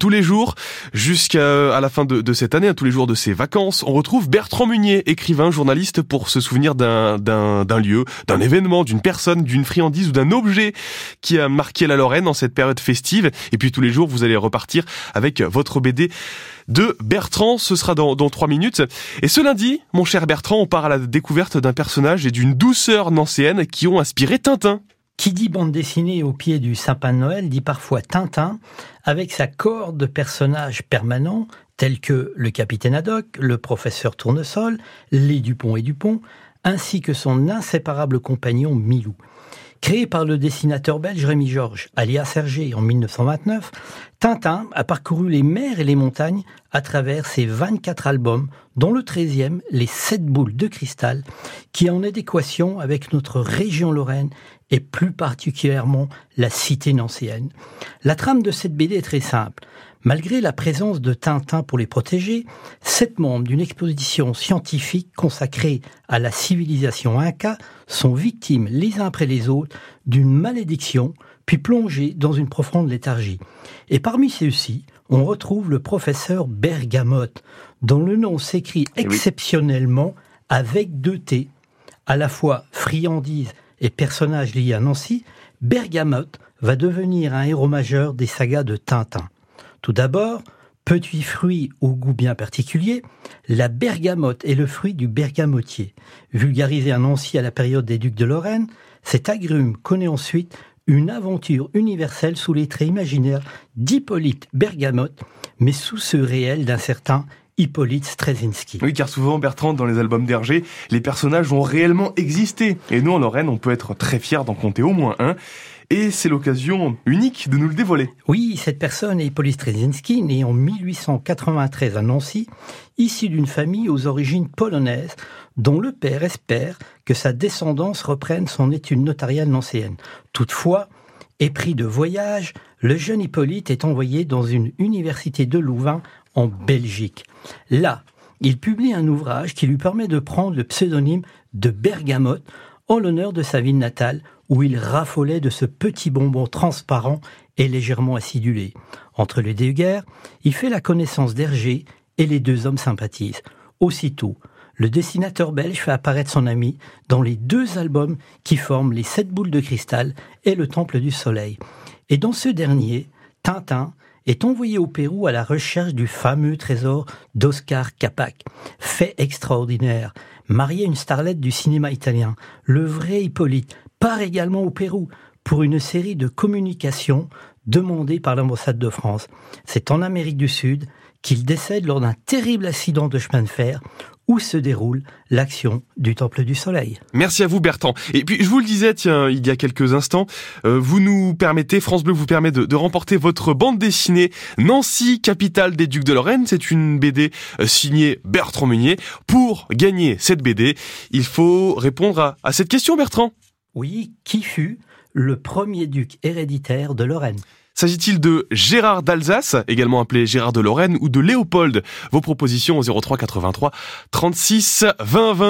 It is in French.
Tous les jours, jusqu'à la fin de, cette année, à tous les jours de ses vacances, on retrouve Bertrand Munier, écrivain, journaliste, pour se souvenir d'un, lieu, d'un événement, d'une personne, d'une friandise ou d'un objet qui a marqué la Lorraine en cette période festive. Et puis tous les jours, vous allez repartir avec votre BD de Bertrand. Ce sera dans, dans trois minutes. Et ce lundi, mon cher Bertrand, on part à la découverte d'un personnage et d'une douceur nancéenne qui ont inspiré Tintin. Qui dit bande dessinée au pied du sapin de Noël dit parfois Tintin, avec sa corde de personnages permanents tels que le capitaine Haddock, le professeur Tournesol, les Dupont et Dupont, ainsi que son inséparable compagnon Milou. Créé par le dessinateur belge Rémi Georges, alias Hergé, en 1929, Tintin a parcouru les mers et les montagnes à travers ses 24 albums, dont le 13e, Les 7 boules de cristal, qui est en adéquation avec notre région Lorraine et plus particulièrement la cité nancéenne. La trame de cette BD est très simple. Malgré la présence de Tintin pour les protéger, sept membres d'une exposition scientifique consacrée à la civilisation inca sont victimes les uns après les autres d'une malédiction, puis plongés dans une profonde léthargie. Et parmi ceux-ci, on retrouve le professeur Bergamote, dont le nom s'écrit eh exceptionnellement avec deux T, à la fois friandise et personnage lié à Nancy, Bergamote va devenir un héros majeur des sagas de Tintin. Tout d'abord, petit fruit au goût bien particulier, la bergamote est le fruit du bergamotier. Vulgarisé à Nancy à la période des ducs de Lorraine, cet agrume connaît ensuite une aventure universelle sous les traits imaginaires d'Hippolyte Bergamote, mais sous ceux réels d'un certain Hippolyte Strezinski. Oui, car souvent, Bertrand, dans les albums d'Hergé, les personnages ont réellement existé. Et nous, en Lorraine, on peut être très fiers d'en compter au moins un. Et c'est l'occasion unique de nous le dévoiler. Oui, cette personne est Hippolyte Strezinski, né en 1893 à Nancy, issu d'une famille aux origines polonaises, dont le père espère que sa descendance reprenne son étude notariale nancéenne. Toutefois, épris de voyage, le jeune Hippolyte est envoyé dans une université de Louvain en Belgique. Là, il publie un ouvrage qui lui permet de prendre le pseudonyme de Bergamote en l'honneur de sa ville natale où il raffolait de ce petit bonbon transparent et légèrement acidulé. Entre les deux guerres, il fait la connaissance d'Hergé et les deux hommes sympathisent. Aussitôt, le dessinateur belge fait apparaître son ami dans les deux albums qui forment Les Sept Boules de Cristal et Le Temple du Soleil. Et dans ce dernier, Tintin est envoyé au Pérou à la recherche du fameux trésor d'Oscar Capac. Fait extraordinaire. Marié à une starlette du cinéma italien, le vrai Hippolyte part également au Pérou pour une série de communications demandées par l'ambassade de France. C'est en Amérique du Sud qu'il décède lors d'un terrible accident de chemin de fer où se déroule l'action du Temple du Soleil. Merci à vous Bertrand. Et puis je vous le disais, tiens, il y a quelques instants, euh, vous nous permettez, France Bleu vous permet de, remporter votre bande dessinée Nancy, capitale des Ducs de Lorraine. C'est une BD euh, signée Bertrand Meunier. Pour gagner cette BD, il faut répondre à cette question Bertrand. Oui, qui fut le premier duc héréditaire de Lorraine? S'agit-il de Gérard d'Alsace, également appelé Gérard de Lorraine, ou de Léopold? Vos propositions au 03 83 36 20 20.